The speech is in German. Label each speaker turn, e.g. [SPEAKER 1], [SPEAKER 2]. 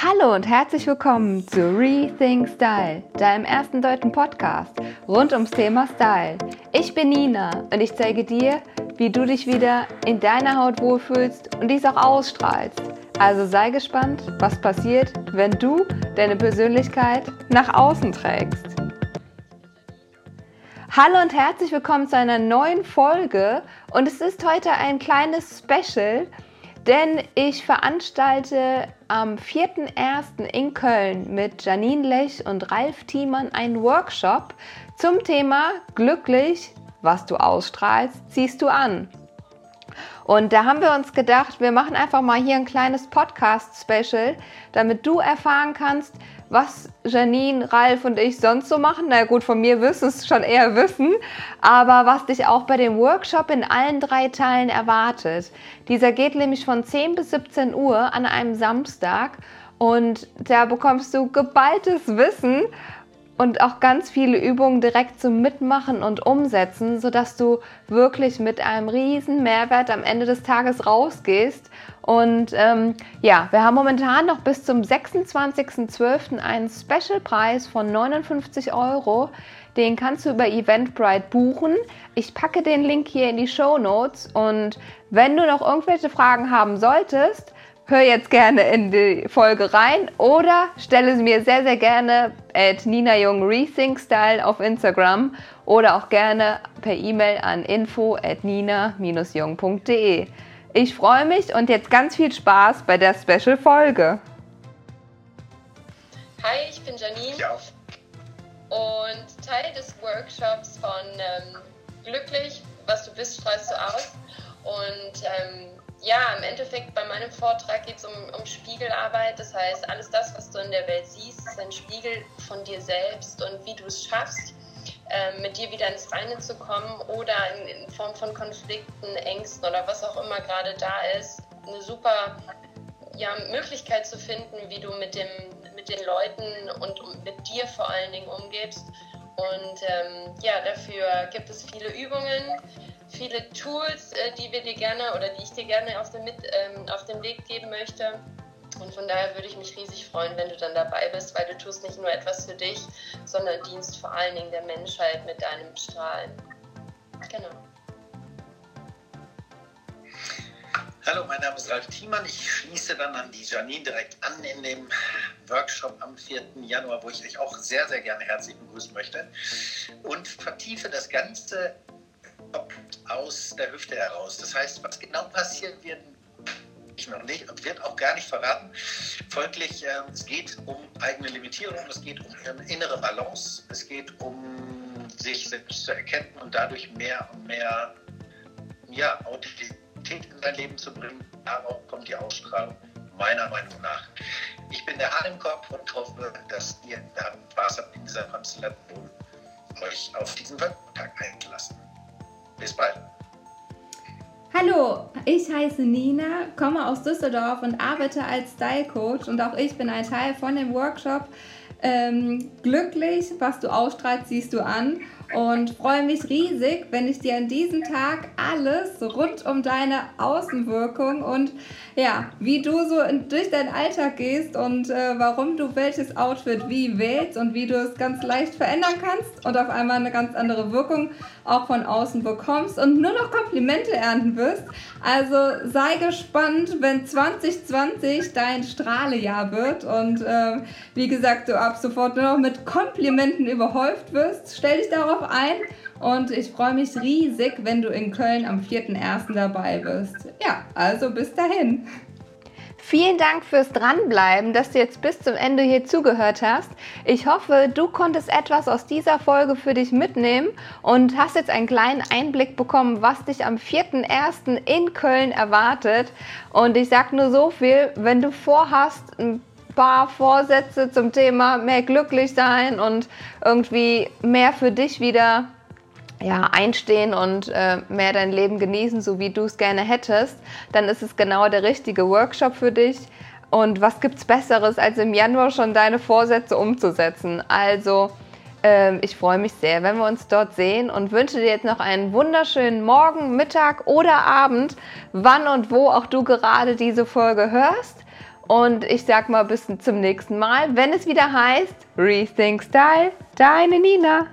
[SPEAKER 1] Hallo und herzlich willkommen zu Rethink Style, deinem ersten deutschen Podcast rund ums Thema Style. Ich bin Nina und ich zeige dir, wie du dich wieder in deiner Haut wohlfühlst und dies auch ausstrahlst. Also sei gespannt, was passiert, wenn du deine Persönlichkeit nach außen trägst. Hallo und herzlich willkommen zu einer neuen Folge und es ist heute ein kleines Special denn ich veranstalte am 4.1. in Köln mit Janine Lech und Ralf Thiemann einen Workshop zum Thema Glücklich, was du ausstrahlst, ziehst du an. Und da haben wir uns gedacht, wir machen einfach mal hier ein kleines Podcast-Special, damit du erfahren kannst, was Janine, Ralf und ich sonst so machen. Na gut, von mir wirst du es schon eher wissen, aber was dich auch bei dem Workshop in allen drei Teilen erwartet. Dieser geht nämlich von 10 bis 17 Uhr an einem Samstag und da bekommst du geballtes Wissen und auch ganz viele Übungen direkt zum Mitmachen und Umsetzen, sodass du wirklich mit einem riesen Mehrwert am Ende des Tages rausgehst. Und ähm, ja, wir haben momentan noch bis zum 26.12. einen Specialpreis von 59 Euro. Den kannst du über Eventbrite buchen. Ich packe den Link hier in die Show Notes und wenn du noch irgendwelche Fragen haben solltest, hör jetzt gerne in die Folge rein oder stelle sie mir sehr, sehr gerne at Nina Jung Rethink Style auf Instagram oder auch gerne per E-Mail an info at nina-jung.de. Ich freue mich und jetzt ganz viel Spaß bei der Special-Folge.
[SPEAKER 2] Hi, ich bin Janine ja. und Teil des Workshops von ähm, Glücklich, was du bist, strahlst du aus. Und ähm, ja, im Endeffekt bei meinem Vortrag geht es um, um Spiegelarbeit. Das heißt, alles das, was du in der Welt siehst, ist ein Spiegel von dir selbst und wie du es schaffst, äh, mit dir wieder ins Reine zu kommen oder in, in, Form von Konflikten, Ängsten oder was auch immer gerade da ist, eine super ja, Möglichkeit zu finden, wie du mit, dem, mit den Leuten und mit dir vor allen Dingen umgibst. Und ähm, ja, dafür gibt es viele Übungen viele Tools, äh, die wir dir gerne oder die ich dir gerne auf den, mit, ähm, auf den Weg geben möchte. Und von daher würde ich mich riesig freuen, wenn du dann dabei bist, weil du tust nicht nur etwas für dich, sondern dienst vor allen Dingen der Menschheit mit deinem Strahlen. Genau.
[SPEAKER 3] Hallo, mein Name ist Ralf Thiemann. Ich schließe dann an die Janine direkt an in dem Workshop am 4. Januar, wo ich euch auch sehr, sehr gerne herzlich begrüßen möchte und vertiefe das Ganze aus der Hüfte heraus. Das heißt, was genau passieren wird, ich noch nicht und wird auch gar nicht verraten. Folglich, äh, es geht um eigene Limitierung, es geht um innere Balance, es geht um sich selbst zu erkennen und dadurch mehr und mehr ja, Authentizität in dein Leben zu bringen. Darauf kommt die Ausstrahlung, meiner Meinung nach. Ich bin der Hahn im Kopf und hoffe, dass ihr Spaß habt in dieser Konstellation, euch auf diesen Tag eingelassen. Bis bald.
[SPEAKER 1] Hallo, ich heiße Nina, komme aus Düsseldorf und arbeite als Style Coach und auch ich bin ein Teil von dem Workshop ähm, Glücklich, was du ausstrahlst, siehst du an und freue mich riesig, wenn ich dir an diesem Tag alles rund um deine Außenwirkung und ja, wie du so in, durch deinen Alltag gehst und äh, warum du welches Outfit wie wählst und wie du es ganz leicht verändern kannst und auf einmal eine ganz andere Wirkung auch von außen bekommst und nur noch Komplimente ernten wirst. Also sei gespannt, wenn 2020 dein Strahlejahr wird und äh, wie gesagt, du ab sofort nur noch mit Komplimenten überhäuft wirst. Stell dich darauf ein und ich freue mich riesig, wenn du in Köln am 4.1. dabei bist. Ja, also bis dahin. Vielen Dank fürs Dranbleiben, dass du jetzt bis zum Ende hier zugehört hast. Ich hoffe, du konntest etwas aus dieser Folge für dich mitnehmen und hast jetzt einen kleinen Einblick bekommen, was dich am 4.1. in Köln erwartet. Und ich sage nur so viel, wenn du vorhast, ein paar Vorsätze zum Thema mehr glücklich sein und irgendwie mehr für dich wieder ja, einstehen und äh, mehr dein Leben genießen, so wie du es gerne hättest, dann ist es genau der richtige Workshop für dich. Und was gibt es Besseres, als im Januar schon deine Vorsätze umzusetzen? Also, äh, ich freue mich sehr, wenn wir uns dort sehen und wünsche dir jetzt noch einen wunderschönen Morgen, Mittag oder Abend, wann und wo auch du gerade diese Folge hörst. Und ich sag mal bis zum nächsten Mal, wenn es wieder heißt Rethink Style, deine Nina.